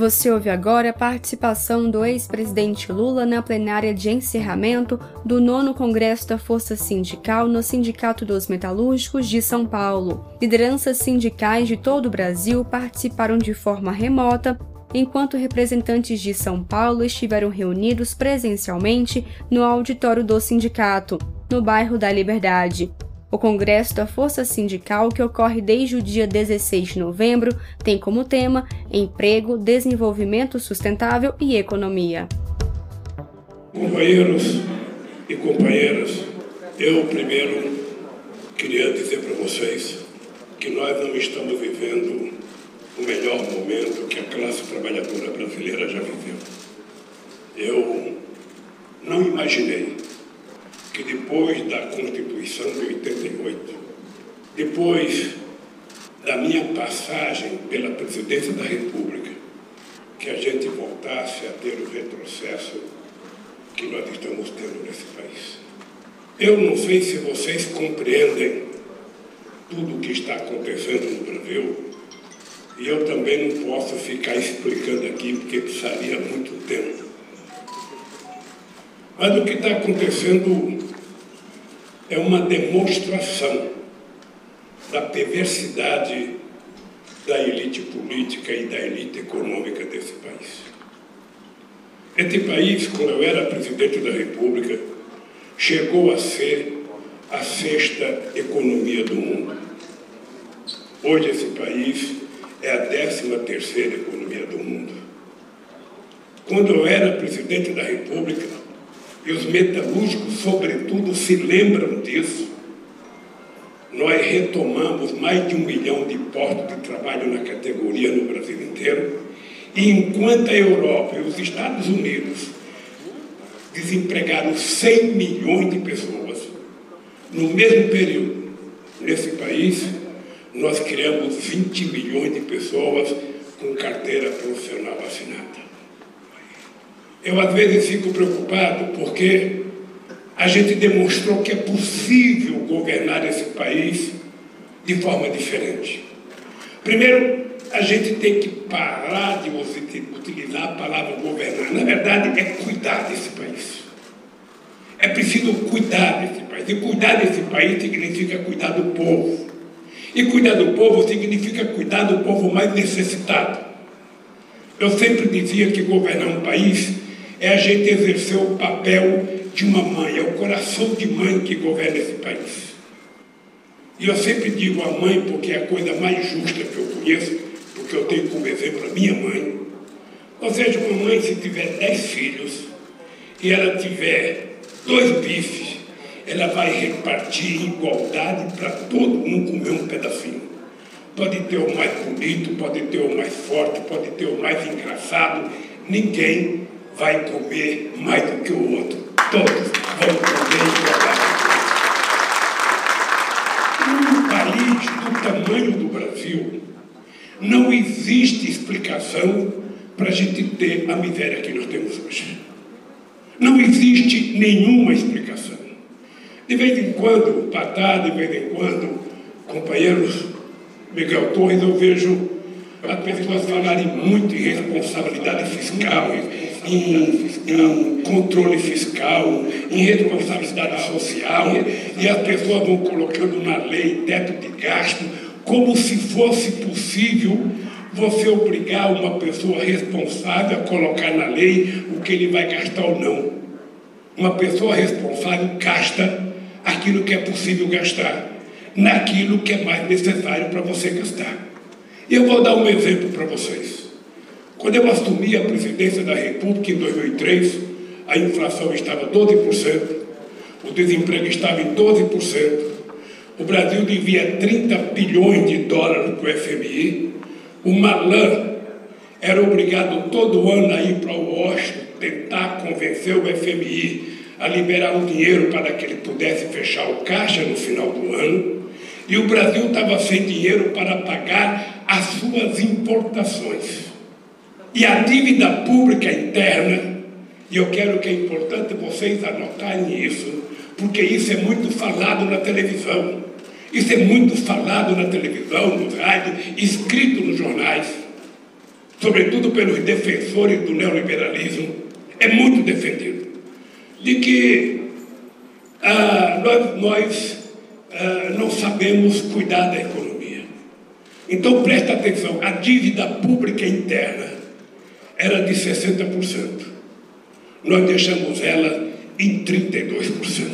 Você ouve agora a participação do ex-presidente Lula na plenária de encerramento do nono Congresso da Força Sindical no Sindicato dos Metalúrgicos de São Paulo. Lideranças sindicais de todo o Brasil participaram de forma remota, enquanto representantes de São Paulo estiveram reunidos presencialmente no auditório do sindicato, no bairro da Liberdade. O Congresso da Força Sindical, que ocorre desde o dia 16 de novembro, tem como tema Emprego, Desenvolvimento Sustentável e Economia. Companheiros e companheiras, eu primeiro queria dizer para vocês que nós não estamos vivendo o melhor momento que a classe trabalhadora brasileira já viveu. Eu não imaginei que depois da Constituição de 88, depois da minha passagem pela presidência da República, que a gente voltasse a ter o retrocesso que nós estamos tendo nesse país. Eu não sei se vocês compreendem tudo o que está acontecendo no Brasil, e eu também não posso ficar explicando aqui, porque precisaria muito tempo. Mas o que está acontecendo é uma demonstração da perversidade da elite política e da elite econômica desse país. Este país, quando eu era presidente da República, chegou a ser a sexta economia do mundo. Hoje esse país é a décima terceira economia do mundo. Quando eu era presidente da República, e os metalúrgicos, sobretudo, se lembram disso, nós retomamos mais de um milhão de postos de trabalho na categoria no Brasil inteiro, e enquanto a Europa e os Estados Unidos desempregaram 100 milhões de pessoas, no mesmo período, nesse país, nós criamos 20 milhões de pessoas com carteira profissional assinada. Eu às vezes fico preocupado porque a gente demonstrou que é possível governar esse país de forma diferente. Primeiro, a gente tem que parar de utilizar a palavra governar. Na verdade, é cuidar desse país. É preciso cuidar desse país. E cuidar desse país significa cuidar do povo. E cuidar do povo significa cuidar do povo mais necessitado. Eu sempre dizia que governar um país é a gente exercer o papel de uma mãe, é o coração de mãe que governa esse país. E eu sempre digo a mãe porque é a coisa mais justa que eu conheço, porque eu tenho como exemplo a minha mãe. Ou seja, uma mãe, se tiver dez filhos e ela tiver dois bifes, ela vai repartir igualdade para todo mundo comer um pedacinho. Pode ter o mais bonito, pode ter o mais forte, pode ter o mais engraçado. Ninguém vai comer mais do que o outro. Todos vão comer igualdade. Num país do tamanho do Brasil, não existe explicação para a gente ter a miséria que nós temos hoje. Não existe nenhuma explicação. De vez em quando, Patá, de vez em quando, companheiros Miguel Torres, eu vejo as pessoas falarem muito em responsabilidade fiscal, em, em controle fiscal, em responsabilidade social, e as pessoas vão colocando na lei teto de gasto, como se fosse possível você obrigar uma pessoa responsável a colocar na lei o que ele vai gastar ou não. Uma pessoa responsável gasta aquilo que é possível gastar, naquilo que é mais necessário para você gastar. Eu vou dar um exemplo para vocês. Quando eu assumi a presidência da República em 2003, a inflação estava 12%, o desemprego estava em 12%, o Brasil devia 30 bilhões de dólares para o FMI, o Malan era obrigado todo ano a ir para o Washington tentar convencer o FMI a liberar o dinheiro para que ele pudesse fechar o caixa no final do ano, e o Brasil estava sem dinheiro para pagar as suas importações. E a dívida pública interna, e eu quero que é importante vocês anotarem isso, porque isso é muito falado na televisão. Isso é muito falado na televisão, no rádio, escrito nos jornais. sobretudo pelos defensores do neoliberalismo, é muito defendido, de que ah, nós, nós ah, não sabemos cuidar da economia. Então presta atenção, a dívida pública interna era de 60%. Nós deixamos ela em 32%.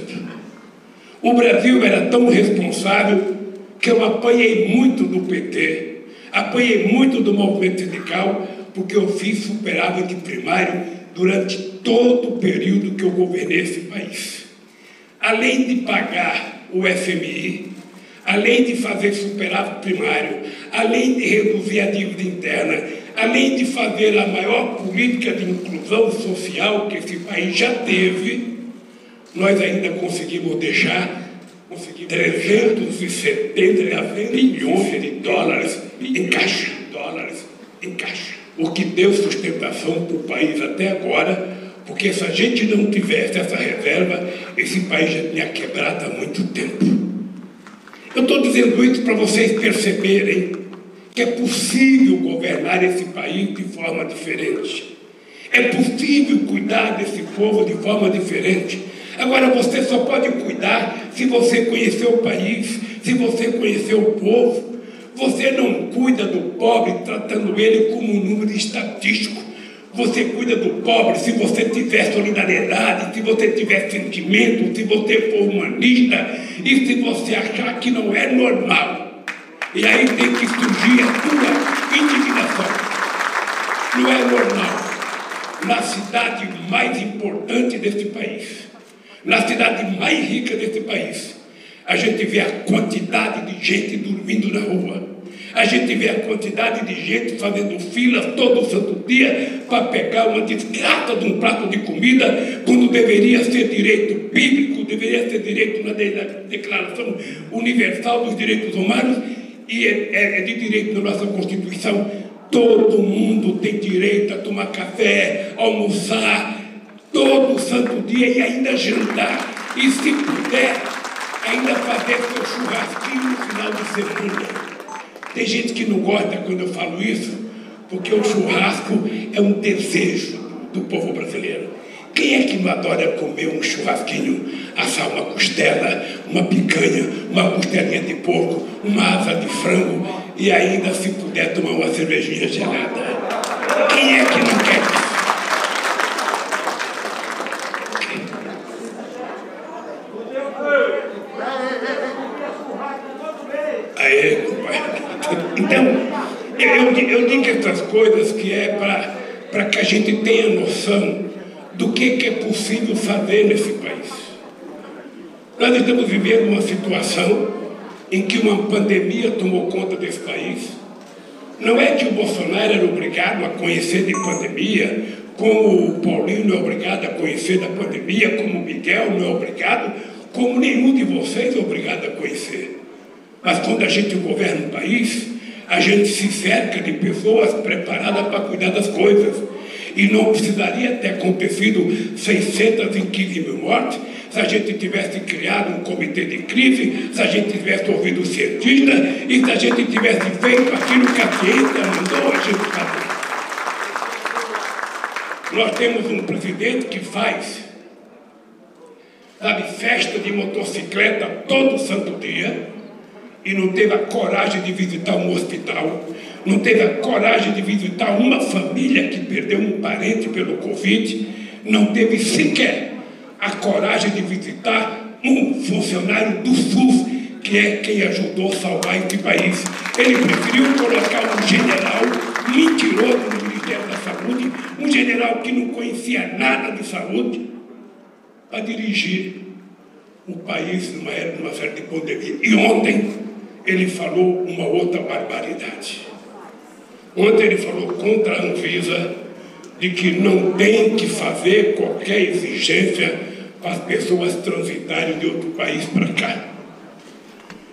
O Brasil era tão responsável que eu apanhei muito do PT, apanhei muito do movimento sindical, porque eu fiz superávit primário durante todo o período que eu governei esse país. Além de pagar o FMI, além de fazer superávit primário, além de reduzir a dívida interna, além de fazer a maior política de inclusão social que esse país já teve, nós ainda conseguimos deixar conseguimos 370 bilhões de dólares em caixa, dólares em caixa. O que deu sustentação para o país até agora, porque se a gente não tivesse essa reserva, esse país já tinha quebrado há muito tempo. Eu estou dizendo isso para vocês perceberem que é possível governar esse país de forma diferente. É possível cuidar desse povo de forma diferente. Agora você só pode cuidar se você conhecer o país, se você conhecer o povo. Você não cuida do pobre tratando ele como um número estatístico. Você cuida do pobre se você tiver solidariedade, se você tiver sentimento, se você for humanista e se você achar que não é normal. E aí tem que surgir a tua indignação. Não é normal. Na cidade mais importante deste país, na cidade mais rica desse país, a gente vê a quantidade de gente dormindo na rua. A gente vê a quantidade de gente fazendo fila todo santo dia para pegar uma desgraça de um prato de comida, quando deveria ser direito bíblico, deveria ser direito na Declaração Universal dos Direitos Humanos e é, é, é de direito na nossa Constituição. Todo mundo tem direito a tomar café, almoçar, todo santo dia e ainda jantar. E se puder, ainda fazer seu churrasquinho no final de semana. Tem gente que não gosta quando eu falo isso, porque o churrasco é um desejo do povo brasileiro. Quem é que não adora comer um churrasquinho, assar uma costela, uma picanha, uma costelinha de porco, uma asa de frango e ainda, se puder, tomar uma cervejinha gelada? Quem é que não quer isso? Aí, então, eu, eu digo essas coisas que é para que a gente tenha noção do que, que é possível fazer nesse país. Nós estamos vivendo uma situação em que uma pandemia tomou conta desse país. Não é que o Bolsonaro era obrigado a conhecer de pandemia, como o Paulinho não é obrigado a conhecer da pandemia, como o Miguel não é obrigado, como nenhum de vocês é obrigado a conhecer. Mas quando a gente governa um país, a gente se cerca de pessoas preparadas para cuidar das coisas. E não precisaria ter acontecido 615 mil mortes se a gente tivesse criado um comitê de crise, se a gente tivesse ouvido o cientista e se a gente tivesse feito aquilo que a ciência mandou a gente fazer. Nós temos um presidente que faz, sabe, festa de motocicleta todo santo dia e não teve a coragem de visitar um hospital, não teve a coragem de visitar uma família que perdeu um parente pelo Covid, não teve sequer a coragem de visitar um funcionário do SUS, que é quem ajudou a salvar esse país. Ele preferiu colocar um general mentiroso no Ministério da Saúde, um general que não conhecia nada de saúde, para dirigir o país numa, numa de pandemia. E ontem, ele falou uma outra barbaridade. Ontem ele falou contra a Anvisa de que não tem que fazer qualquer exigência para as pessoas transitarem de outro país para cá.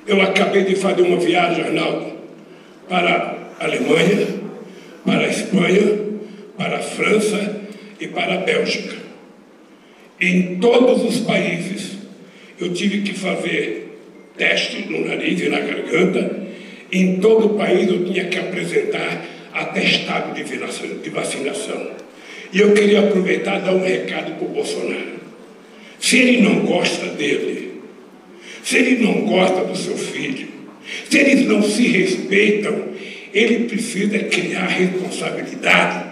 Eu acabei de fazer uma viagem, Arnaldo, para a Alemanha, para a Espanha, para a França e para a Bélgica. Em todos os países eu tive que fazer teste no nariz e na garganta. Em todo o país eu tinha que apresentar atestado de vacinação. E eu queria aproveitar e dar um recado para o Bolsonaro. Se ele não gosta dele, se ele não gosta do seu filho, se eles não se respeitam, ele precisa criar responsabilidade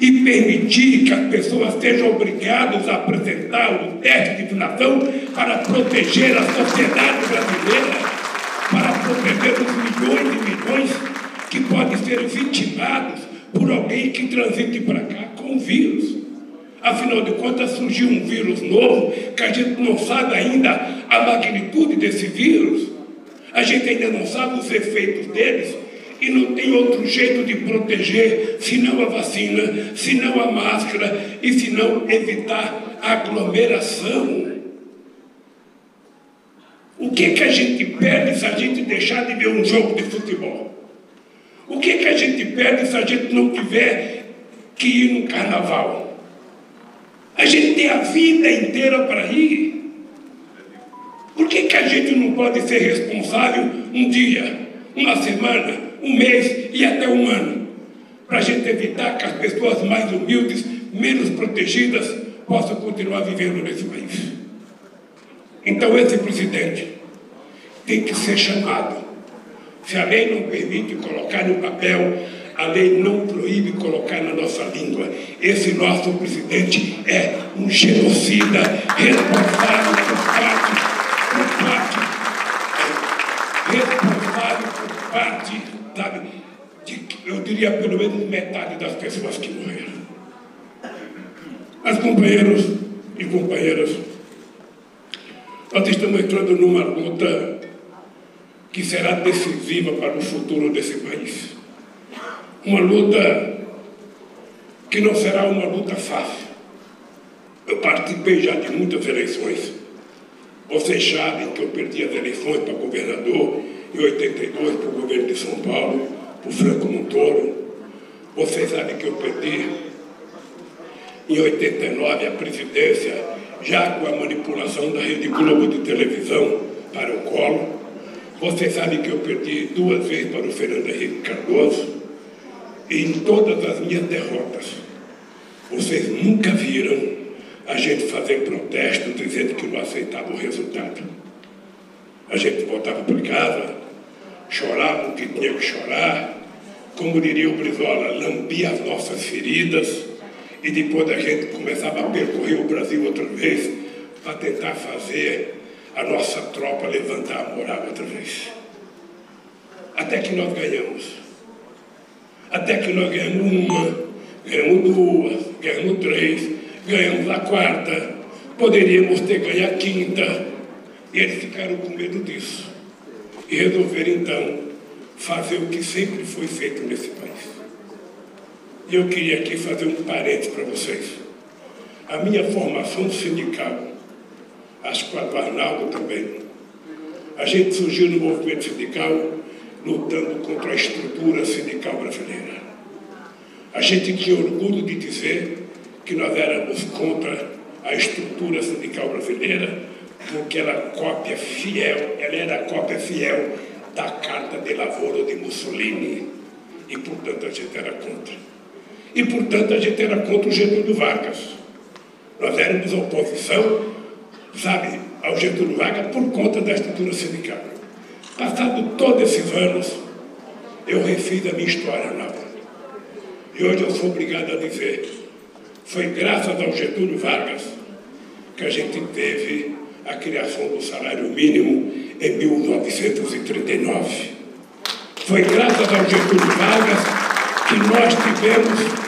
e permitir que as pessoas sejam obrigadas a apresentar o teste de vacinação para proteger a sociedade brasileira, para proteger os milhões e milhões que podem ser vitimados por alguém que transite para cá com vírus. Afinal de contas, surgiu um vírus novo que a gente não sabe ainda a magnitude desse vírus. A gente ainda não sabe os efeitos deles e não tem outro jeito de proteger senão a vacina, senão a máscara e senão evitar aglomeração. O que, que a gente perde se a gente deixar de ver um jogo de futebol? O que, que a gente perde se a gente não tiver que ir no carnaval? A gente tem a vida inteira para ir. Por que, que a gente não pode ser responsável um dia, uma semana, um mês e até um ano, para a gente evitar que as pessoas mais humildes, menos protegidas, possam continuar vivendo nesse país. Então, esse presidente tem que ser chamado. Se a lei não permite colocar no papel, a lei não proíbe colocar na nossa língua. Esse nosso presidente é um genocida responsável por parte, por parte, responsável por parte sabe, de, eu diria pelo menos metade das pessoas que morreram. As companheiros e companheiras, nós estamos entrando numa luta que será decisiva para o futuro desse país. Uma luta que não será uma luta fácil. Eu participei já de muitas eleições. Vocês sabem que eu perdi as eleições para governador em 82 para o governo de São Paulo, para o Franco Montoro. Vocês sabem que eu perdi em 89 a presidência, já com a manipulação da Rede Globo de televisão para o colo. Vocês sabem que eu perdi duas vezes para o Fernando Henrique Cardoso. E em todas as minhas derrotas, vocês nunca viram a gente fazer protesto dizendo que não aceitava o resultado. A gente voltava para casa, chorava o que tinha que chorar, como diria o Brizola, lambia as nossas feridas e depois a gente começava a percorrer o Brasil outra vez para tentar fazer a nossa tropa levantar a moral outra vez. Até que nós ganhamos. Até que nós ganhamos uma, ganhamos duas, ganhamos três, ganhamos a quarta, poderíamos ter ganho a quinta. E eles ficaram com medo disso e resolver então fazer o que sempre foi feito nesse país. E eu queria aqui fazer um parênteses para vocês. A minha formação sindical, acho que o Arnaldo também, a gente surgiu no movimento sindical lutando contra a estrutura sindical brasileira. A gente tinha orgulho de dizer que nós éramos contra a estrutura sindical brasileira porque ela é cópia fiel, ela era cópia fiel da Carta de Lavoro de Mussolini. E, portanto, a gente era contra. E, portanto, a gente era contra o Getúlio Vargas. Nós éramos oposição, sabe, ao Getúlio Vargas por conta da estrutura sindical. Passado todos esses anos, eu refiz a minha história nova. E hoje eu sou obrigado a dizer, foi graças ao Getúlio Vargas que a gente teve a criação do salário mínimo em 1939. Foi graças ao Getúlio Vargas que nós tivemos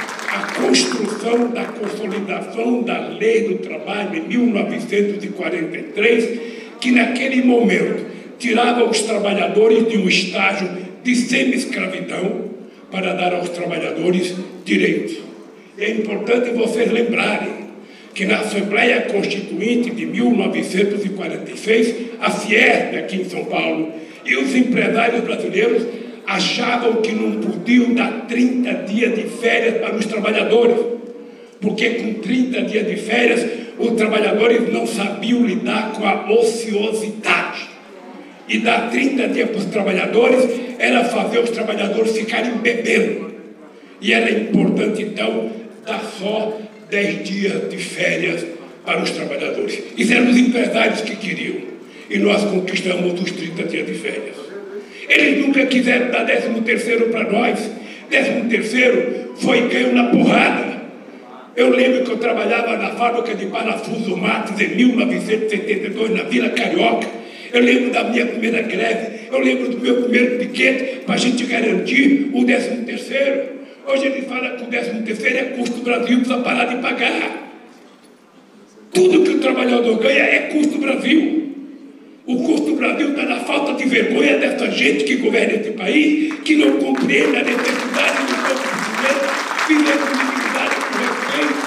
construção da consolidação da lei do trabalho em 1943, que naquele momento tirava os trabalhadores de um estágio de semi-escravidão para dar aos trabalhadores direitos. É importante vocês lembrarem que na Assembleia Constituinte de 1946, a Fiesp aqui em São Paulo, e os empresários brasileiros achavam que não podiam dar 30 dias de férias para os trabalhadores, porque com 30 dias de férias os trabalhadores não sabiam lidar com a ociosidade. E dar 30 dias para os trabalhadores era fazer os trabalhadores ficarem bebendo. E era importante, então, dar só 10 dias de férias para os trabalhadores. Isso eram os empresários que queriam. E nós conquistamos os 30 dias de férias. Eles nunca quiseram dar 13 terceiro para nós. 13 terceiro foi ganho na porrada. Eu lembro que eu trabalhava na fábrica de parafuso Matos em 1972, na Vila Carioca. Eu lembro da minha primeira greve. Eu lembro do meu primeiro piquete para a gente garantir o 13 terceiro. Hoje ele fala que o 13 terceiro é custo do Brasil, precisa parar de pagar. Tudo que o trabalhador ganha é custo do Brasil. O custo do Brasil está na falta de vergonha dessa gente que governa esse país, que não compreende a necessidade do povo brasileiro viver com dignidade e com respeito.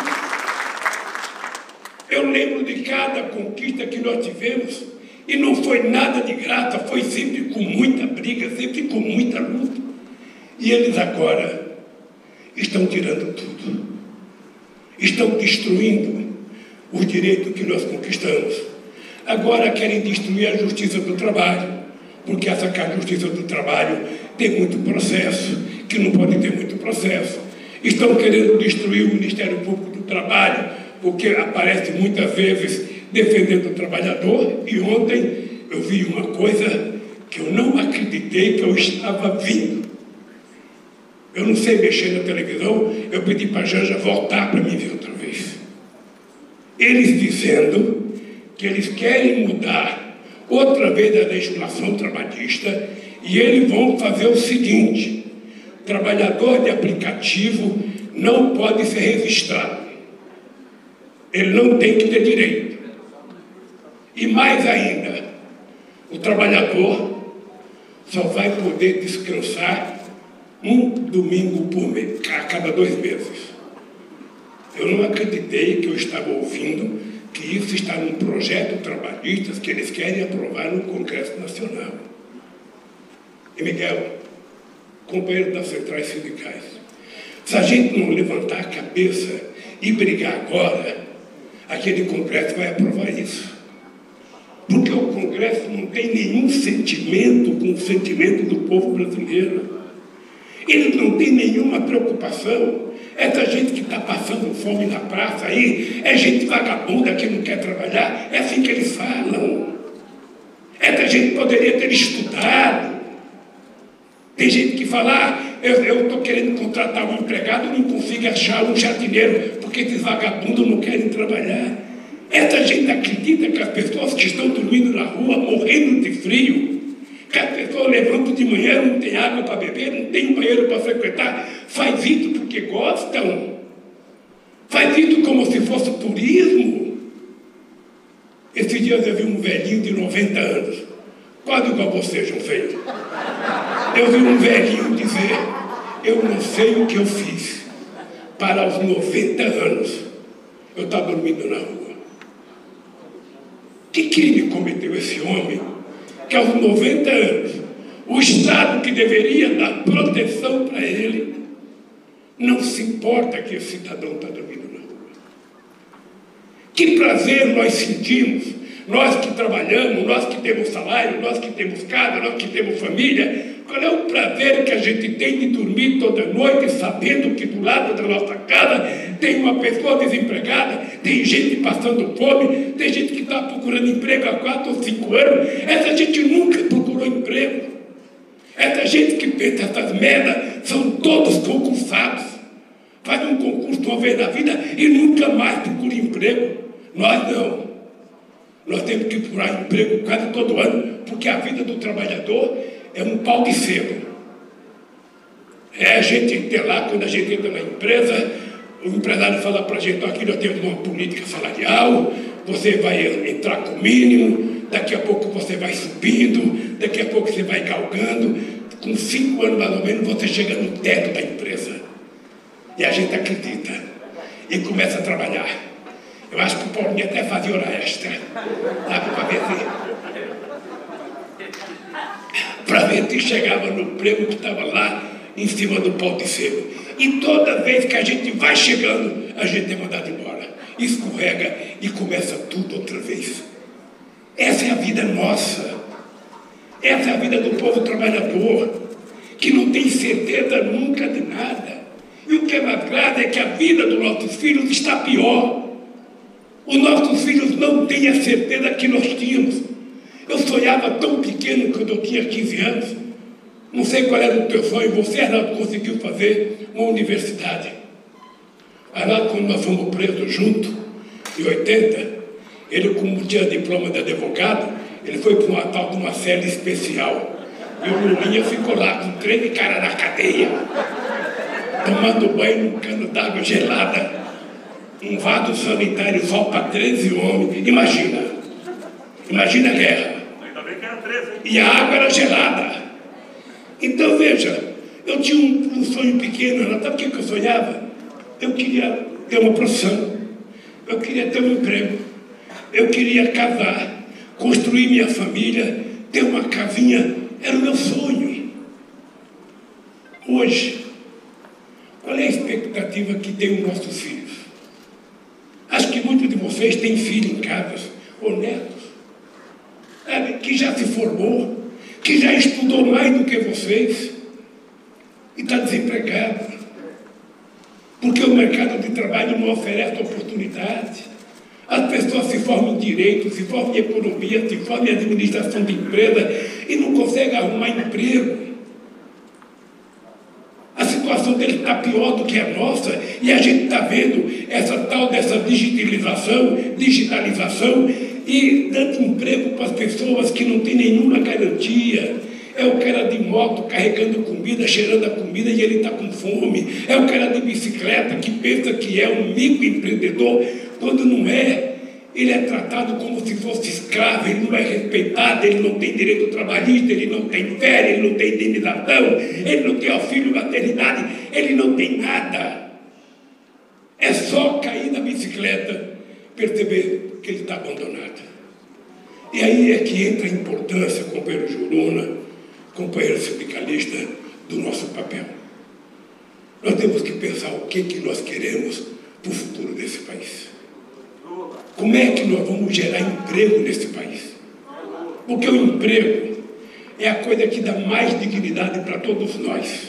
Eu lembro de cada conquista que nós tivemos, e não foi nada de graça, foi sempre com muita briga, sempre com muita luta. E eles agora estão tirando tudo. Estão destruindo os direitos que nós conquistamos. Agora querem destruir a justiça do trabalho, porque essa justiça do trabalho tem muito processo, que não pode ter muito processo. Estão querendo destruir o Ministério Público do Trabalho, porque aparece muitas vezes defendendo o trabalhador, e ontem eu vi uma coisa que eu não acreditei que eu estava vindo. Eu não sei mexer na televisão, eu pedi para a Janja voltar para mim ver outra vez. Eles dizendo que eles querem mudar outra vez a legislação trabalhista e eles vão fazer o seguinte: trabalhador de aplicativo não pode ser registrado. Ele não tem que ter direito. E mais ainda, o trabalhador só vai poder descansar um domingo por mês, a cada dois meses. Eu não acreditei que eu estava ouvindo que isso está num projeto trabalhista que eles querem aprovar no Congresso Nacional. E Miguel, companheiro das centrais sindicais, se a gente não levantar a cabeça e brigar agora, aquele Congresso vai aprovar isso. Porque o Congresso não tem nenhum sentimento com o sentimento do povo brasileiro. Eles não têm nenhuma preocupação. Essa gente que está passando fome na praça aí é gente vagabunda que não quer trabalhar. É assim que eles falam. Essa gente poderia ter estudado. Tem gente que fala, ah, eu estou querendo contratar um empregado não consigo achar um jardineiro, porque esses vagabundos não querem trabalhar. Essa gente acredita que as pessoas que estão dormindo na rua, morrendo de frio, que a pessoa levanta de manhã, não tem água para beber, não tem um banheiro para frequentar, faz isso porque gostam. Faz isso como se fosse turismo. Esses dias eu vi um velhinho de 90 anos, quase igual você, João Feio. Eu vi um velhinho dizer, eu não sei o que eu fiz. Para os 90 anos, eu estava dormindo na rua. Que crime cometeu esse homem? Que aos 90 anos, o Estado que deveria dar proteção para ele, não se importa que esse cidadão está dormindo na rua. Que prazer nós sentimos, nós que trabalhamos, nós que temos salário, nós que temos casa, nós que temos família, qual é o prazer que a gente tem de dormir toda noite sabendo que do lado da nossa casa tem uma pessoa desempregada, tem gente passando fome, tem gente que está procurando emprego há quatro ou cinco anos. Essa gente nunca procurou emprego. Essa gente que pensa essas merdas são todos concursados. Faz um concurso uma vez na vida e nunca mais procura emprego. Nós não. Nós temos que procurar emprego quase todo ano, porque a vida do trabalhador é um pau de sebo. É a gente ter lá, quando a gente entra na empresa, o empresário fala para a gente, aqui nós temos uma política salarial, você vai entrar com o mínimo, daqui a pouco você vai subindo, daqui a pouco você vai galgando, com cinco anos mais ou menos você chega no teto da empresa. E a gente acredita e começa a trabalhar. Eu acho que o Paulinho até fazia hora extra, sabe, para ver se para ver se chegava no prego que estava lá em cima do pau de sebo. E toda vez que a gente vai chegando, a gente é mandado embora. Escorrega e começa tudo outra vez. Essa é a vida nossa. Essa é a vida do povo trabalhador, que não tem certeza nunca de nada. E o que é mais grave é que a vida dos nossos filhos está pior. Os nossos filhos não têm a certeza que nós tínhamos. Eu sonhava tão pequeno quando eu tinha 15 anos. Não sei qual era o teu sonho. Você, Arnaldo, conseguiu fazer uma universidade. Arnaldo, quando nós fomos presos juntos, em 80, ele, como tinha diploma de advogado, ele foi para uma tal de uma cela especial. E o Lulinha ficou lá com três cara na cadeia, tomando banho num cano d'água gelada, um vaso sanitário só para 13 homens. Imagina. Imagina a guerra. E a água era gelada. Então veja, eu tinha um, um sonho pequeno, sabe o que eu sonhava? Eu queria ter uma profissão, eu queria ter um emprego, eu queria casar, construir minha família, ter uma casinha, era o meu sonho. Hoje, qual é a expectativa que tem os nossos filhos? Acho que muitos de vocês têm filho em casa, ou netos, que já se formou, que já estudou mais do que vocês e está desempregado. Porque o mercado de trabalho não oferece oportunidade. As pessoas se formam em direito, se formam em economia, se formam em administração de empresa e não conseguem arrumar emprego. A situação dele está pior do que a nossa e a gente está vendo essa tal dessa digitalização, digitalização e dando emprego para as pessoas que não têm nenhuma garantia. É o cara de moto carregando comida, cheirando a comida e ele está com fome. É o cara de bicicleta que pensa que é um microempreendedor quando não é. Ele é tratado como se fosse escravo, ele não é respeitado, ele não tem direito trabalhista, ele não tem férias, ele não tem indenização, ele não tem auxílio maternidade, ele não tem nada. É só cair na bicicleta, perceber que ele está abandonado. E aí é que entra a importância, companheiro Juruna, companheiro sindicalista, do nosso papel. Nós temos que pensar o que, que nós queremos para o futuro desse país. Como é que nós vamos gerar emprego nesse país? Porque o emprego é a coisa que dá mais dignidade para todos nós.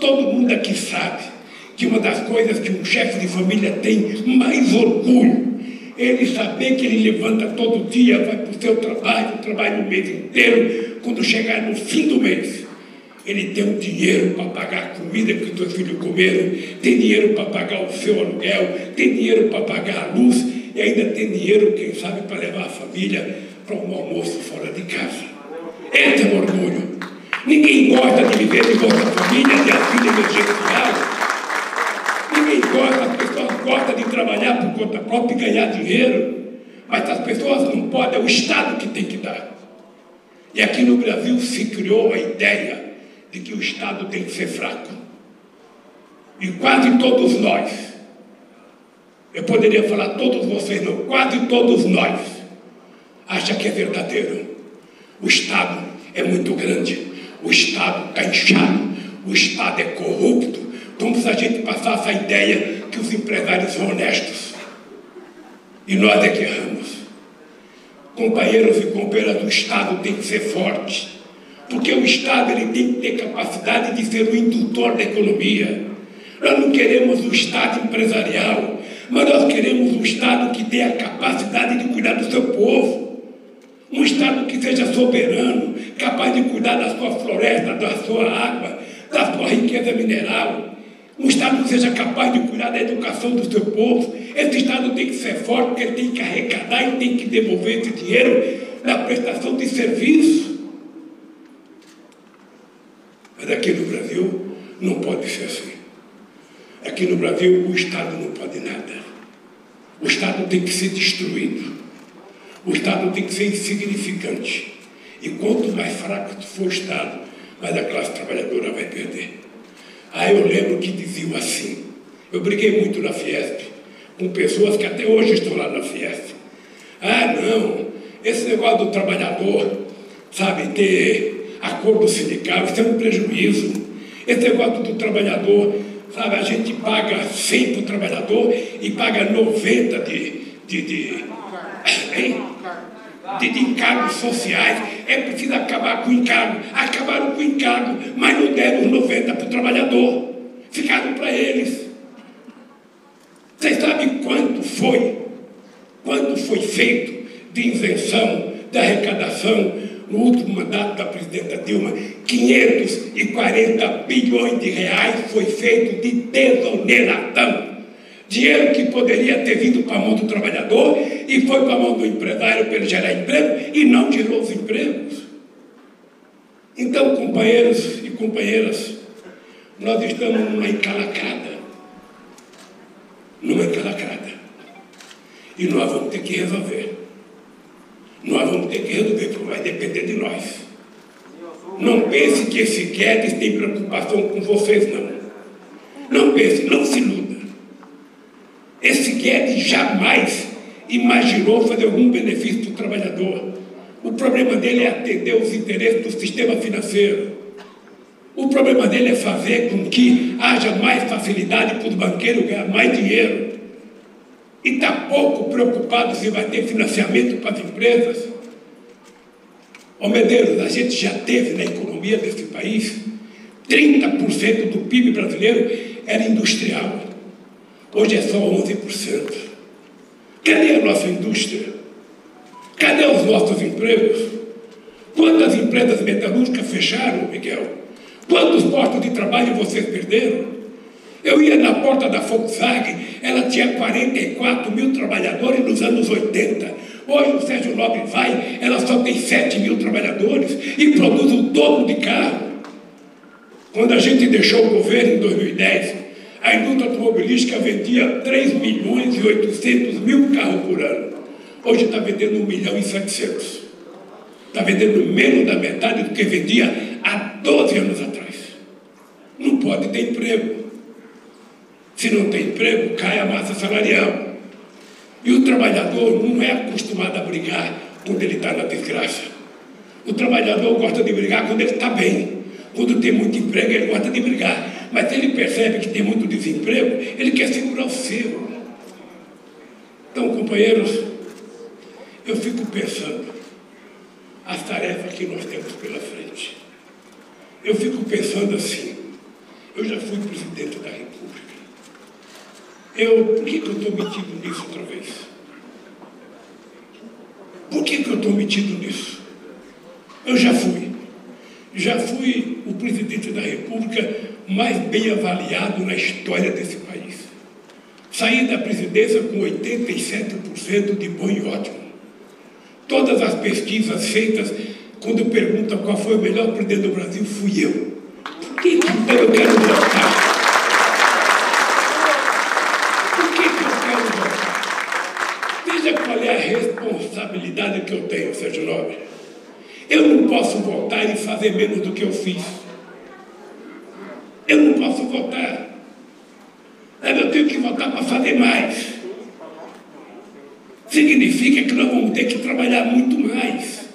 Todo mundo aqui sabe que uma das coisas que um chefe de família tem mais orgulho é ele saber que ele levanta todo dia, vai para o seu trabalho, trabalha o mês inteiro, quando chegar no fim do mês, ele tem um dinheiro para pagar a comida que os seus filhos comeram, tem dinheiro para pagar o seu aluguel, tem dinheiro para pagar a luz e ainda tem dinheiro, quem sabe, para levar a família para um almoço fora de casa. Esse é o orgulho. Ninguém gosta de viver de Bolsa Família, de auxílio emergencial. Gosta, de trabalhar por conta própria e ganhar dinheiro. Mas as pessoas não podem, é o Estado que tem que dar. E aqui no Brasil se criou a ideia de que o Estado tem que ser fraco. E quase todos nós, eu poderia falar todos vocês, não, quase todos nós, acham que é verdadeiro. O Estado é muito grande, o Estado está inchado, o Estado é corrupto, como se a gente passasse a ideia que os empresários são honestos. E nós é que erramos. Companheiros e companheiras, o Estado tem que ser forte, porque o Estado ele tem que ter capacidade de ser o indutor da economia. Nós não queremos um Estado empresarial, mas nós queremos um Estado que tenha a capacidade de cuidar do seu povo. Um Estado que seja soberano, capaz de cuidar da sua floresta, da sua água, da sua riqueza mineral. Um Estado que seja capaz de cuidar da educação do seu povo. Esse Estado tem que ser forte, porque ele tem que arrecadar e tem que devolver esse dinheiro na prestação de serviço. Mas aqui no Brasil não pode ser assim. Aqui no Brasil o Estado não pode nada. O Estado tem que ser destruído. O Estado tem que ser insignificante. E quanto mais fraco for o Estado, mais a classe trabalhadora vai perder. Ah, eu lembro que diziam assim. Eu briguei muito na Fiesp, com pessoas que até hoje estão lá na Fiesp. Ah, não, esse negócio do trabalhador, sabe, ter acordo sindical, isso é um prejuízo. Esse negócio do trabalhador, sabe, a gente paga 100 para o trabalhador e paga 90 de, de, de, hein? De, encargos sociais. É preciso acabar com o encargo. Acabaram com o encargo, mas não deram os 90 para o trabalhador. ficaram para eles. Vocês sabem quanto foi, quanto foi feito de isenção da arrecadação no último mandato da presidenta Dilma? 540 bilhões de reais foi feito de desoneração. Dinheiro que poderia ter vindo para a mão do trabalhador e foi para a mão do empresário para ele gerar emprego e não gerou os empregos. Então, companheiros e companheiras, nós estamos numa encalacrada. Numa encalacrada. E nós vamos ter que resolver. Nós vamos ter que resolver, porque vai depender de nós. Não pense que esse Guedes tem preocupação com vocês, não. Não pense, não se iluda. Esse Guedes jamais imaginou fazer algum benefício para o trabalhador. O problema dele é atender os interesses do sistema financeiro. O problema dele é fazer com que haja mais facilidade para os banqueiros ganhar mais dinheiro. E está pouco preocupado se vai ter financiamento para as empresas. Ô Medeiros, a gente já teve na economia desse país 30% do PIB brasileiro era industrial. Hoje é só 11%. Cadê a nossa indústria? Cadê os nossos empregos? Quantas empresas metalúrgicas fecharam, Miguel? Quantos postos de trabalho vocês perderam? Eu ia na porta da Volkswagen, ela tinha 44 mil trabalhadores nos anos 80. Hoje o Sérgio Nobre vai, ela só tem 7 mil trabalhadores e produz o dobro de carro. Quando a gente deixou o governo em 2010, a indústria automobilística vendia 3 milhões e 800 mil carros por ano. Hoje está vendendo 1 milhão e 700. Está vendendo menos da metade do que vendia há 12 anos atrás. Não pode ter emprego. Se não tem emprego, cai a massa salarial. E o trabalhador não é acostumado a brigar quando ele está na desgraça. O trabalhador gosta de brigar quando ele está bem. Quando tem muito emprego, ele gosta de brigar. Mas ele percebe que tem muito desemprego, ele quer segurar o seu. Então, companheiros, eu fico pensando as tarefas que nós temos pela frente. Eu fico pensando assim, eu já fui presidente da República. Eu, por que, que eu estou metido nisso outra vez? Por que, que eu estou metido nisso? Eu já fui. Já fui o presidente da República mais bem avaliado na história desse país. Saí da presidência com 87% de bom e ótimo. Todas as pesquisas feitas, quando perguntam qual foi o melhor presidente do Brasil, fui eu. Por que então eu quero voltar? Por que, que eu quero voltar? Veja qual é a responsabilidade que eu tenho, Sérgio Nobre. Eu não posso voltar e fazer menos do que eu fiz. Eu não posso voltar. Eu tenho que voltar para fazer mais significa que nós vamos ter que trabalhar muito mais.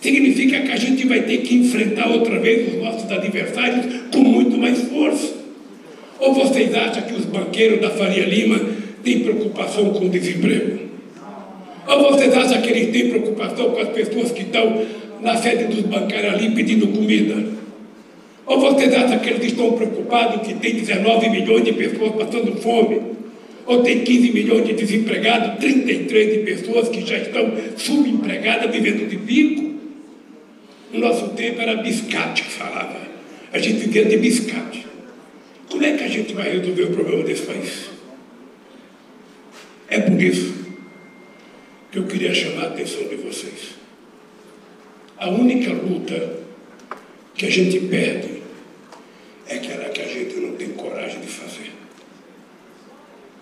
Significa que a gente vai ter que enfrentar outra vez os nossos adversários com muito mais força. Ou vocês acham que os banqueiros da Faria Lima têm preocupação com o desemprego? Ou vocês acham que eles têm preocupação com as pessoas que estão na sede dos bancários ali pedindo comida? Ou vocês acham que eles estão preocupados que tem 19 milhões de pessoas passando fome? ou tem 15 milhões de desempregados, 33 de pessoas que já estão subempregadas, vivendo de bico. No nosso tempo era biscate que falava. A gente vivia de biscate. Como é que a gente vai resolver o problema desse país? É por isso que eu queria chamar a atenção de vocês. A única luta que a gente perde é aquela que a gente não tem coragem de fazer.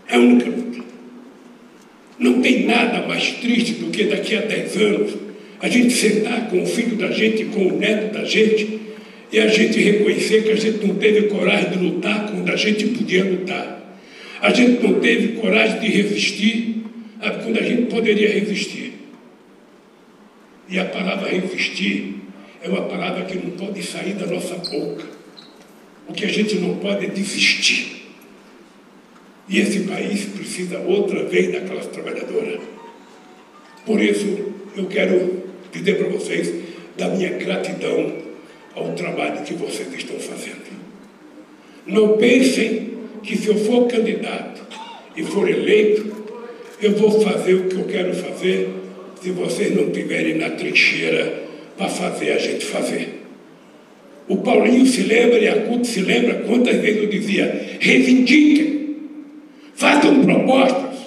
É a única luta. Não tem nada mais triste do que daqui a 10 anos a gente sentar com o filho da gente, com o neto da gente, e a gente reconhecer que a gente não teve coragem de lutar quando a gente podia lutar. A gente não teve coragem de resistir quando a gente poderia resistir. E a palavra resistir é uma palavra que não pode sair da nossa boca. O que a gente não pode desistir. E esse país precisa outra vez daquelas trabalhadoras. Por isso, eu quero dizer para vocês da minha gratidão ao trabalho que vocês estão fazendo. Não pensem que se eu for candidato e for eleito, eu vou fazer o que eu quero fazer se vocês não estiverem na trincheira para fazer a gente fazer. O Paulinho se lembra e a CUT se lembra quantas vezes eu dizia: reivindiquem, façam propostas,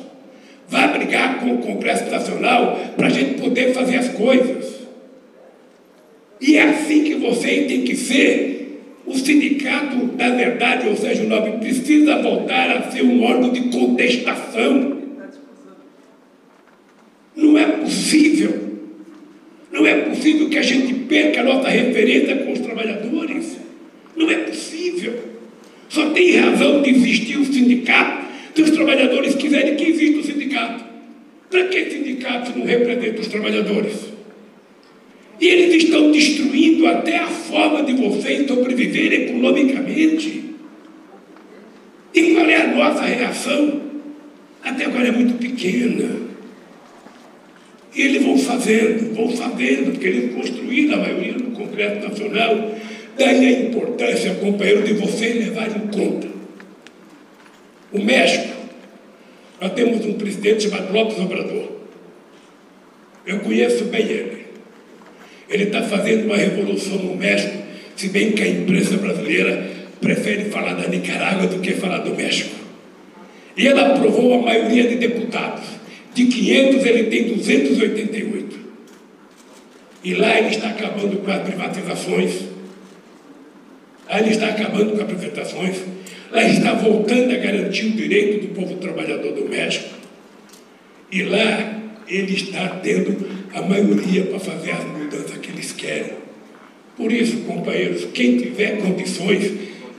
vá brigar com o Congresso Nacional para a gente poder fazer as coisas. E é assim que vocês têm que ser. O sindicato, na verdade, ou seja, o nome, precisa voltar a ser um órgão de contestação. Não é possível não é possível que a gente perca a nossa referência com os trabalhadores. Não é possível. Só tem razão de existir o sindicato se os trabalhadores quiserem que exista o sindicato. Para que sindicato se não representa os trabalhadores? E eles estão destruindo até a forma de vocês sobreviverem economicamente. E qual é a nossa reação? Até agora é muito pequena. E eles vão fazendo, vão fazendo, porque eles construíram a maioria do Congresso Nacional. Daí a importância, companheiro, de vocês levarem em conta. O México, nós temos um presidente chamado Lopes Obrador. Eu conheço bem ele. Ele está fazendo uma revolução no México, se bem que a imprensa brasileira prefere falar da Nicarágua do que falar do México. E ele aprovou a maioria de deputados. De 500 ele tem 288. E lá ele está acabando com as privatizações. Lá ele está acabando com as privatizações. Lá está voltando a garantir o direito do povo trabalhador do México. E lá ele está tendo a maioria para fazer as mudanças que eles querem. Por isso, companheiros, quem tiver condições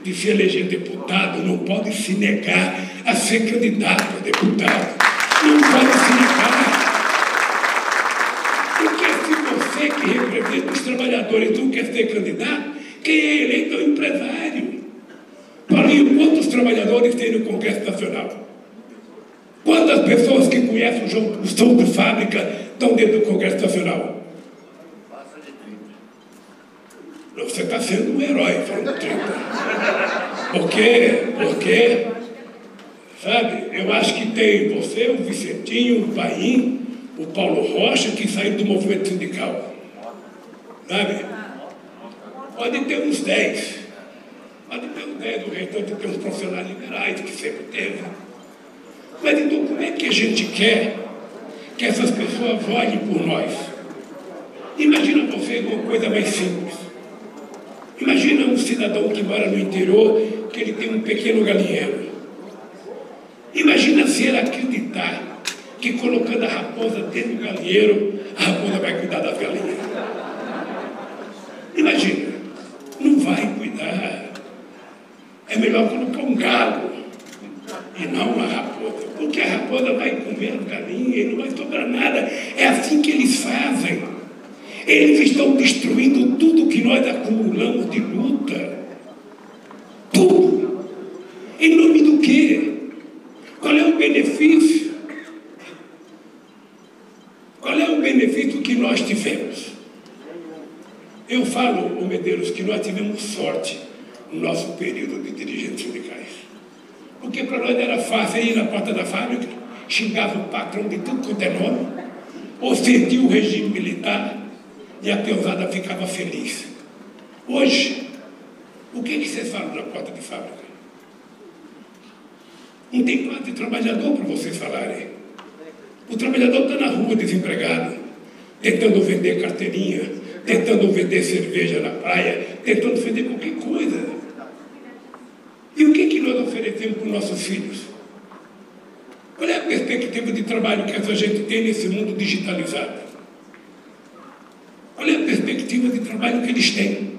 de se eleger deputado não pode se negar a ser candidato a deputado não pode se negar. Porque se você que representa os trabalhadores não quer ser candidato, quem é eleito é o empresário. Paulinho, quantos trabalhadores tem no Congresso Nacional? Quantas pessoas que conhecem o, jogo, o som de fábrica estão dentro do Congresso Nacional? Você está sendo um herói falando 30. Por quê? Porque Sabe? Eu acho que tem você, o Vicentinho, o Paim, o Paulo Rocha, que saíram do movimento sindical. Sabe? Pode ter uns 10. Pode ter uns 10, o restante tem uns profissionais liberais, que sempre teve. Mas então como é que a gente quer que essas pessoas olhem por nós? Imagina você uma coisa mais simples. Imagina um cidadão que mora no interior, que ele tem um pequeno galinheiro. Imagina se ele acreditar que colocando a raposa dentro do galinheiro, a raposa vai cuidar das galinhas. Imagina, não vai cuidar. É melhor colocar um galo e não uma raposa, porque a raposa vai comer as galinhas e não vai sobrar nada. É assim que eles fazem. Eles estão destruindo tudo que nós acumulamos de luta. Tudo. Em nome do quê? Qual é o benefício? Qual é o benefício que nós tivemos? Eu falo, o Medeiros, que nós tivemos sorte no nosso período de dirigentes sindicais. Porque para nós era fácil ir na porta da fábrica, xingava o patrão de tudo quanto é nome, ofendia o regime militar e a peãozada ficava feliz. Hoje, o que, que vocês falam na porta de fábrica? Não tem quase trabalhador para vocês falarem. O trabalhador está na rua desempregado, tentando vender carteirinha, tentando vender cerveja na praia, tentando vender qualquer coisa. E o que, que nós oferecemos para os nossos filhos? Qual é a perspectiva de trabalho que essa gente tem nesse mundo digitalizado? Qual é a perspectiva de trabalho que eles têm?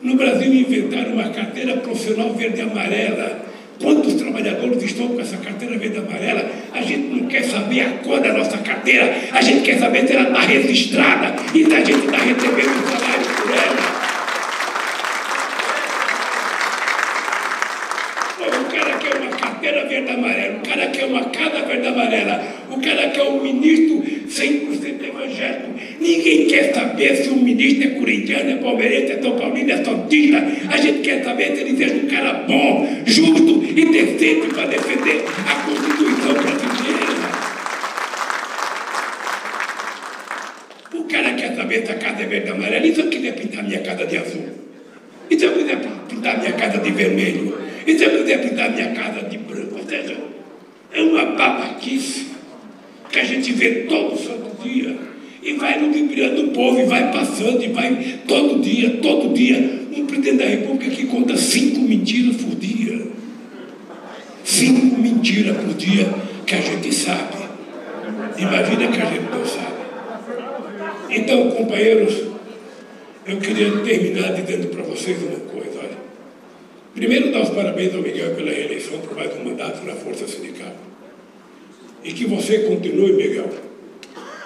No Brasil inventaram uma carteira profissional verde e amarela. Quantos trabalhadores estão com essa carteira verde amarela? A gente não quer saber a cor da nossa carteira, a gente quer saber se ela está registrada e se a gente está recebendo. O cara quer uma carteira verde amarela, o cara quer uma casa verde amarela, o cara quer um ministro 100% evangélico. Ninguém quer saber se o ministro é corintiano, é palmeirense, é São Paulino, é santista. A gente quer saber se ele seja um cara bom, justo e decente para defender a Constituição brasileira. O cara quer saber se a casa é verde amarela. E se eu quiser pintar minha casa de azul? E se eu quiser pintar minha casa de vermelho? E se eu quiser pintar minha casa de branco? Ou seja, é uma babaquice que a gente vê todo santo dia. E vai ludibriando o povo, e vai passando, e vai todo dia, todo dia. Um presidente da República que conta cinco mentiras por dia. Cinco mentiras por dia que a gente sabe. Imagina que a gente não sabe. Então, companheiros, eu queria terminar dizendo para vocês uma coisa. Olha. Primeiro, dar os parabéns ao Miguel pela reeleição por mais um mandato na Força Sindical. E que você continue, Miguel,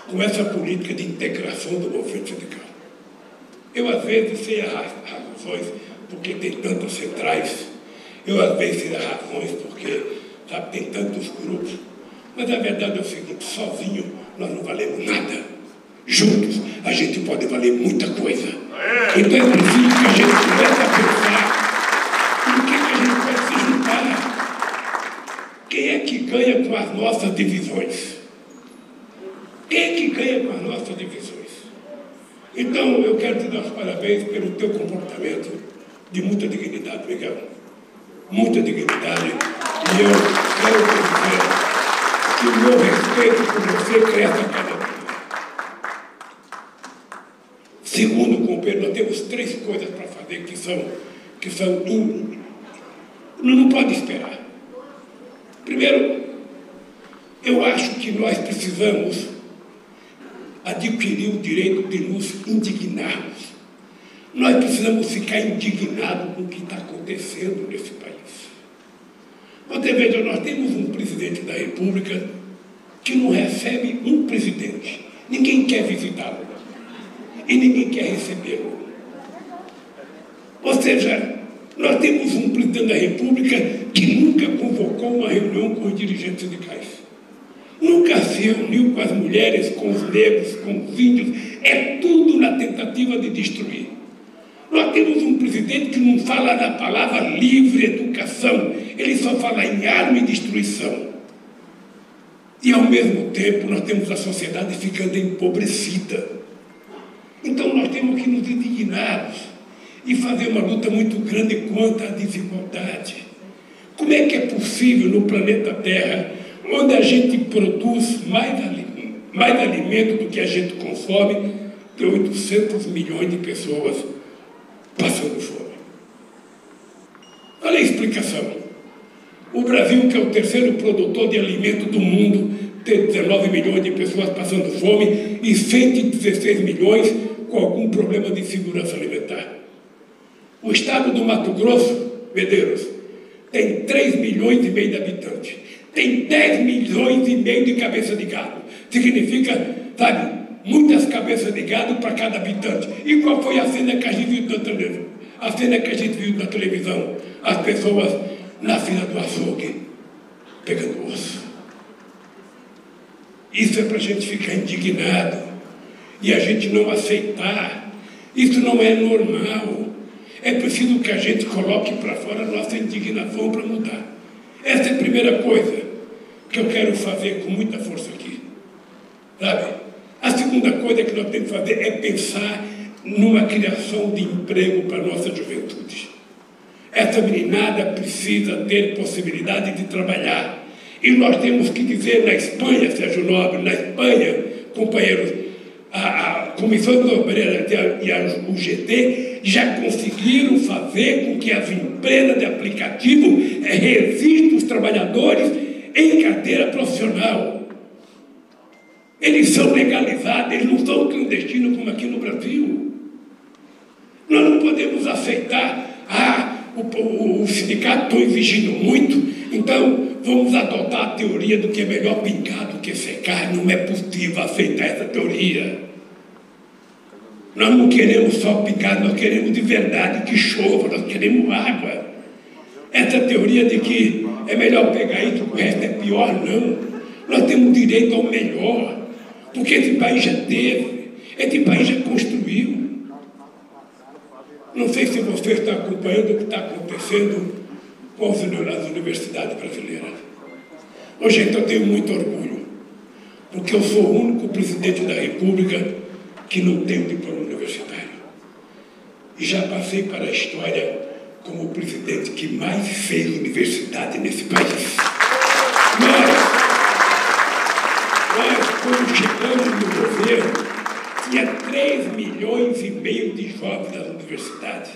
com essa política de integração do movimento sindical. Eu, às vezes, sei as razões porque tem tantas centrais, eu, às vezes, sei as razões porque sabe, tem tantos grupos, mas a verdade é o seguinte: sozinho nós não valemos nada. Juntos a gente pode valer muita coisa. Então é preciso que a gente comece a pensar no que, que a gente pode se juntar. Quem é que ganha com as nossas divisões? Quem que ganha com as nossas divisões? Então eu quero te dar os parabéns pelo teu comportamento de muita dignidade, Miguel. Muita dignidade. E eu quero dizer que o meu respeito por você cresce a cada dia. Segundo, companheiro, nós temos três coisas para fazer que são, que são in, não pode esperar. Primeiro, eu acho que nós precisamos adquirir o direito de nos indignarmos. Nós precisamos ficar indignados com o que está acontecendo nesse país. Você veja, nós temos um presidente da República que não recebe um presidente. Ninguém quer visitá-lo e ninguém quer recebê-lo. Ou seja, nós temos um presidente da República que nunca convocou uma reunião com os dirigentes sindicais. Nunca se reuniu com as mulheres, com os negros, com os índios. É tudo na tentativa de destruir. Nós temos um presidente que não fala na palavra livre educação, ele só fala em arma e destruição. E ao mesmo tempo nós temos a sociedade ficando empobrecida. Então nós temos que nos indignar e fazer uma luta muito grande contra a desigualdade. Como é que é possível no planeta Terra, onde a gente produz mais, mais alimento do que a gente consome, ter 800 milhões de pessoas passando fome? Olha a explicação. O Brasil, que é o terceiro produtor de alimento do mundo, tem 19 milhões de pessoas passando fome e 116 milhões com algum problema de segurança alimentar. O estado do Mato Grosso, Medeiros, tem 3 milhões e meio de habitantes. Tem 10 milhões e meio de cabeça de gado. Significa, sabe, muitas cabeças de gado para cada habitante. E qual foi a cena que a gente viu na televisão? A cena que a gente viu na televisão? As pessoas na fila do açougue, pegando osso. Isso é para a gente ficar indignado e a gente não aceitar. Isso não é normal. É preciso que a gente coloque para fora a nossa indignação para mudar. Essa é a primeira coisa que eu quero fazer com muita força aqui. Sabe? A segunda coisa que nós temos que fazer é pensar numa criação de emprego para a nossa juventude. Essa meninada precisa ter possibilidade de trabalhar. E nós temos que dizer na Espanha, Sérgio Nobre, na Espanha, companheiros, a, a Comissão de Obreiras e a UGT já conseguiram fazer com que as empresas de aplicativo resistam os trabalhadores em carteira profissional. Eles são legalizados, eles não são clandestinos como aqui no Brasil. Nós não podemos aceitar, ah, o, o, o sindicato está exigindo muito, então vamos adotar a teoria do que é melhor pingar do que secar. Não é possível aceitar essa teoria. Nós não queremos só picar, nós queremos de verdade que chova, nós queremos água. Essa teoria de que é melhor pegar isso, o resto é pior, não. Nós temos direito ao melhor, porque esse país já teve, esse país já construiu. Não sei se você está acompanhando o que está acontecendo com as universidades brasileiras. Ô, gente, eu tenho muito orgulho, porque eu sou o único presidente da República que não tem diploma universitário. E já passei para a história como o presidente que mais fez universidade nesse país. Nós, quando chegamos no governo, tinha 3 milhões e meio de jovens nas universidades.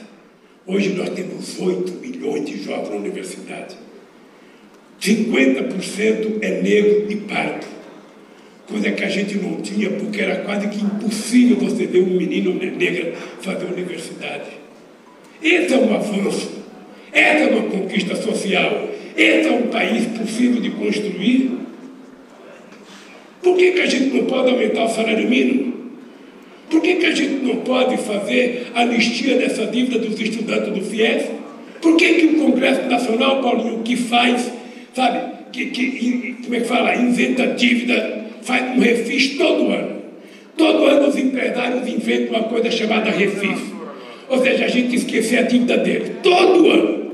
Hoje nós temos 8 milhões de jovens na universidade. 50% é negro e pardo, coisa que a gente não tinha, porque era quase que impossível você ver um menino negra fazer universidade. Esse é um avanço, essa é uma conquista social, esse é um país possível de construir. Por que, que a gente não pode aumentar o salário mínimo? Por que, que a gente não pode fazer anistia dessa dívida dos estudantes do FIES? Por que, que o Congresso Nacional, Paulinho, que faz sabe, que, que como é que fala, inventa dívida, faz um refis todo ano. Todo ano os empresários inventam uma coisa chamada refis. Ou seja, a gente esquece a dívida dele. Todo ano.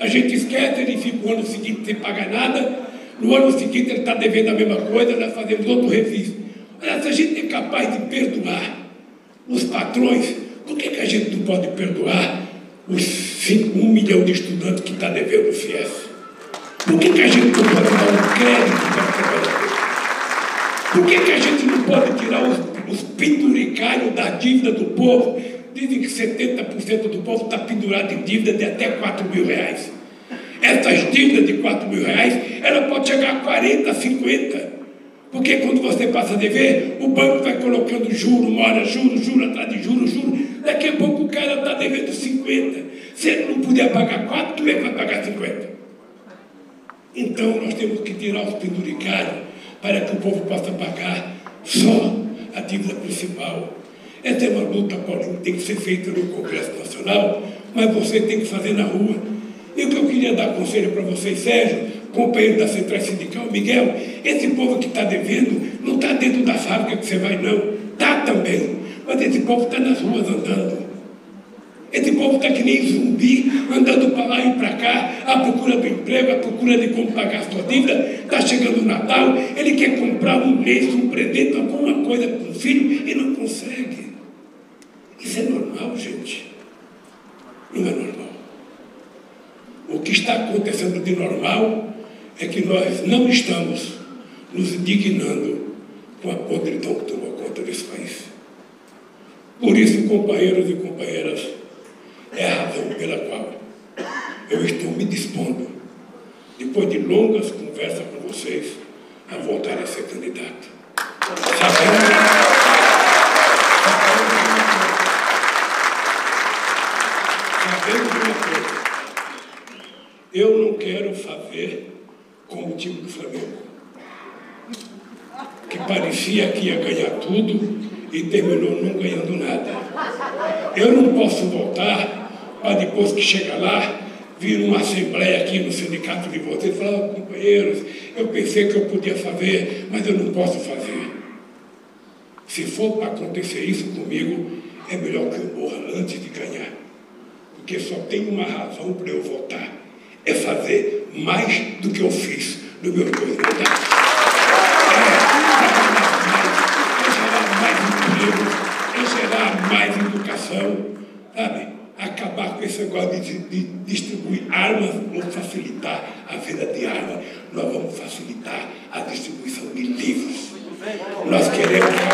A gente esquece, ele fica o ano seguinte sem pagar nada. No ano seguinte ele está devendo a mesma coisa, nós fazemos outro refis. Olha, se a gente é capaz de perdoar os patrões, por que, que a gente não pode perdoar os 5, 1 milhão de estudantes que está devendo o FIES? Por que, que a gente não pode dar um crédito para o? Por que, que a gente não pode tirar os, os da dívida do povo? Dizem que 70% do povo está pendurado em dívida de até 4 mil reais. Essas dívidas de 4 mil reais, ela pode chegar a 40, 50. Porque quando você passa a dever, o banco vai colocando juro, uma hora juro, juro atrás de juro, juro. Daqui a pouco o cara está devendo 50. Se ele não puder pagar 4, como é que vai pagar 50? Então nós temos que tirar os penduricários para que o povo possa pagar só a dívida principal. Essa é uma luta, que tem que ser feita no Congresso Nacional, mas você tem que fazer na rua. E o que eu queria dar conselho para vocês, Sérgio, companheiro da Central Sindical, Miguel, esse povo que está devendo não está dentro da fábrica que você vai, não. Está também. Mas esse povo está nas ruas andando. Esse povo está que nem zumbi, andando para lá e para cá, à procura do emprego, à procura de como pagar sua dívida. Está chegando o Natal, ele quer comprar um mês, um presente, alguma coisa para o filho e não consegue. Isso é normal, gente. Não é normal. O que está acontecendo de normal é que nós não estamos nos indignando com a podridão que tomou conta desse país. Por isso, companheiros e companheiras, é a razão pela qual eu estou me dispondo, depois de longas conversas com vocês, a voltar a ser candidato. Sabendo de uma coisa, eu não quero fazer como o time do Flamengo, que parecia que ia ganhar tudo e terminou não ganhando nada. Eu não posso voltar para depois que chega lá, vir uma assembleia aqui no sindicato de vocês e falar, companheiros, eu pensei que eu podia fazer, mas eu não posso fazer. Se for para acontecer isso comigo, é melhor que eu morra antes de ganhar. Porque só tem uma razão para eu votar. É fazer mais do que eu fiz no meu dois mandatos. Sabe? acabar com esse negócio de, de, distribuir armas ou facilitar a venda de armas. Nós vamos facilitar a distribuição de livros. Nós queremos que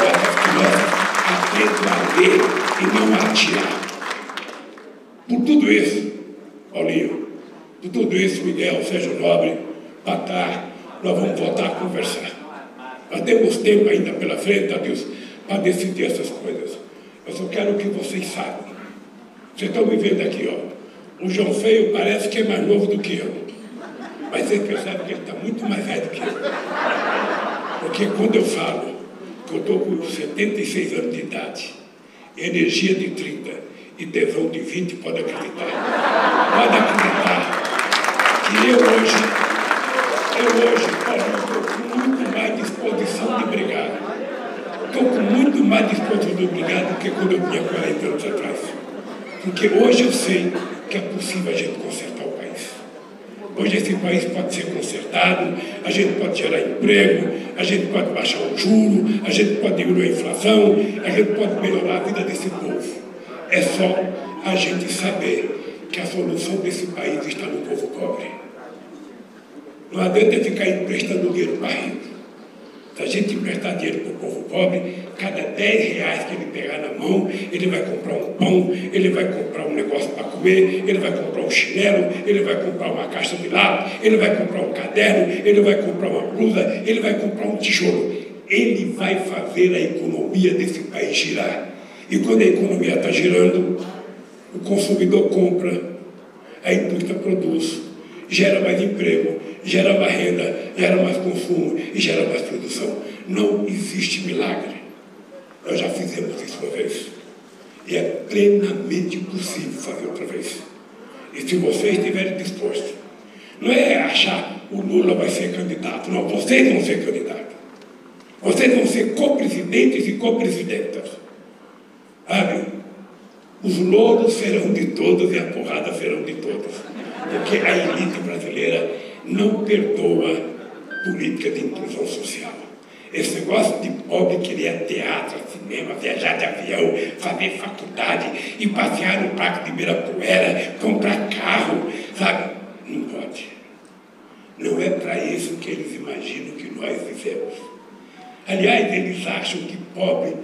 crianças aprendam a ler e não atirar. Por tudo isso, Paulinho, por tudo isso, Miguel, Sérgio Nobre, Patar, nós vamos voltar a conversar. Nós temos tempo ainda pela frente, Deus, para decidir essas coisas. Eu só quero que vocês saibam vocês estão me vendo aqui, ó. O João Feio parece que é mais novo do que eu. Mas vocês percebem que ele está muito mais velho do que eu. Porque quando eu falo que eu estou com 76 anos de idade, energia de 30 e tesão de 20, pode acreditar. Pode acreditar que eu hoje, eu hoje, Paulo, estou com muito mais disposição de brigar. Estou com muito mais disposição de brigar do que quando eu tinha 40 anos atrás. Porque hoje eu sei que é possível a gente consertar o país. Hoje esse país pode ser consertado, a gente pode gerar emprego, a gente pode baixar o juro, a gente pode diminuir a inflação, a gente pode melhorar a vida desse povo. É só a gente saber que a solução desse país está no povo pobre. Não adianta ficar emprestando dinheiro para rico. A gente emprestar dinheiro para o povo pobre, cada 10 reais que ele pegar na mão, ele vai comprar um pão, ele vai comprar um negócio para comer, ele vai comprar um chinelo, ele vai comprar uma caixa de lápis, ele vai comprar um caderno, ele vai comprar uma blusa, ele vai comprar um tijolo. Ele vai fazer a economia desse país girar. E quando a economia está girando, o consumidor compra, a indústria produz, gera mais emprego, gera mais renda, gera mais consumo e gera mais produção. Não existe milagre. Nós já fizemos isso uma vez. E é plenamente possível fazer outra vez. E se vocês estiverem dispostos, não é achar o Lula vai ser candidato, não, vocês vão ser candidatos. Vocês vão ser co-presidentes e co-presidentas. Sabe? Os louros serão de todos e a porrada serão de todos. Porque a elite brasileira não perdoa política de inclusão social. Esse negócio de pobre querer teatro, cinema, viajar de avião, fazer faculdade e passear no Parque de Ibirapuera, comprar carro, sabe? Não pode. Não é para isso que eles imaginam que nós vivemos. Aliás, eles acham que pobre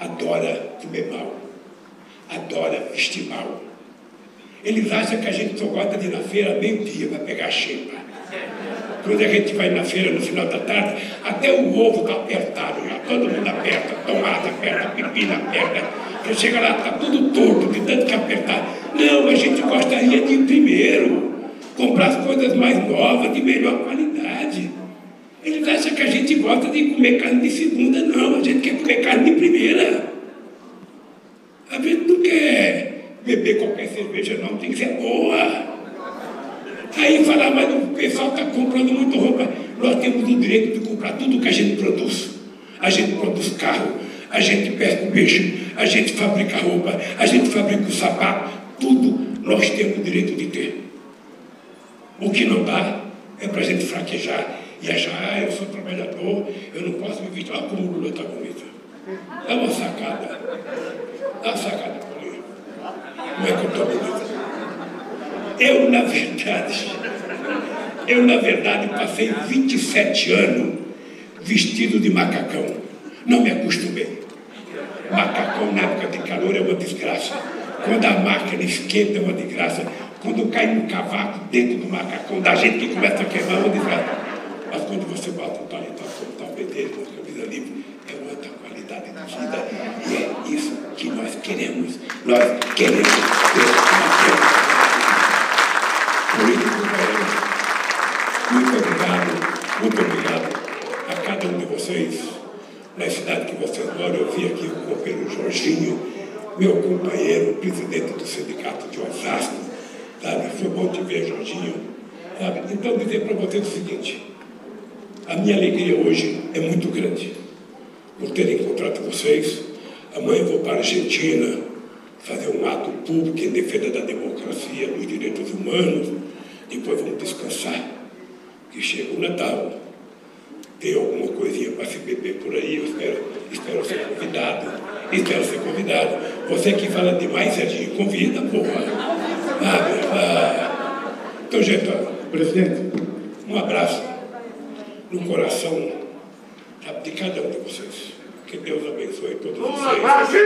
adora comer mal, adora vestir mal. Eles acham que a gente só gosta de ir na feira meio-dia para pegar xepa. Quando a gente vai na feira no final da tarde, até o ovo está apertado já. Todo mundo aperta, tomate aperta, pepino aperta. Você chega lá, está tudo torto, de tanto que apertar. Não, a gente gostaria de ir primeiro, comprar as coisas mais novas, de melhor qualidade. Eles acham que a gente gosta de comer carne de segunda, não, a gente quer comer carne de primeira. A gente não quer beber qualquer cerveja, não, tem que ser boa. Aí fala, mas o pessoal está comprando muito roupa. Nós temos o direito de comprar tudo que a gente produz. A gente produz carro, a gente pesca o peixe, a gente fabrica roupa, a gente fabrica o sapato, tudo nós temos o direito de ter. O que não dá é para a gente fraquejar e achar, ah, eu sou trabalhador, eu não posso me vestir. Olha como o Lula está bonito. É uma sacada. É uma sacada por aí. Não é que eu estou bonito. Eu, na verdade, eu, na verdade, passei 27 anos vestido de macacão. Não me acostumei. Macacão na época de calor é uma desgraça. Quando a máquina esquenta é uma desgraça. Quando cai um cavaco dentro do macacão, da gente que começa a queimar é uma desgraça. Mas quando você bota um paletó, um tapete, uma camisa livre, é outra qualidade de vida. E é isso que nós queremos. Nós queremos ter uma vida. Político muito obrigado, muito obrigado a cada um de vocês. Na cidade que vocês moram, eu vi aqui o companheiro Jorginho, meu companheiro, presidente do sindicato de Osasco, sabe? Foi bom te ver, Jorginho, sabe? Então, dizer para vocês o seguinte, a minha alegria hoje é muito grande por ter encontrado vocês. Amanhã vou para a Argentina fazer um ato público em defesa da democracia, dos direitos humanos. Depois vamos descansar, que chega o Natal. Tem alguma coisinha para se beber por aí, eu espero, espero ser convidado. Espero ser convidado. Você que fala demais, Serginho, convida, porra. Ah, ah. Então, gente, presidente, um abraço no coração de cada um de vocês. Que Deus abençoe todos vocês. Brasil!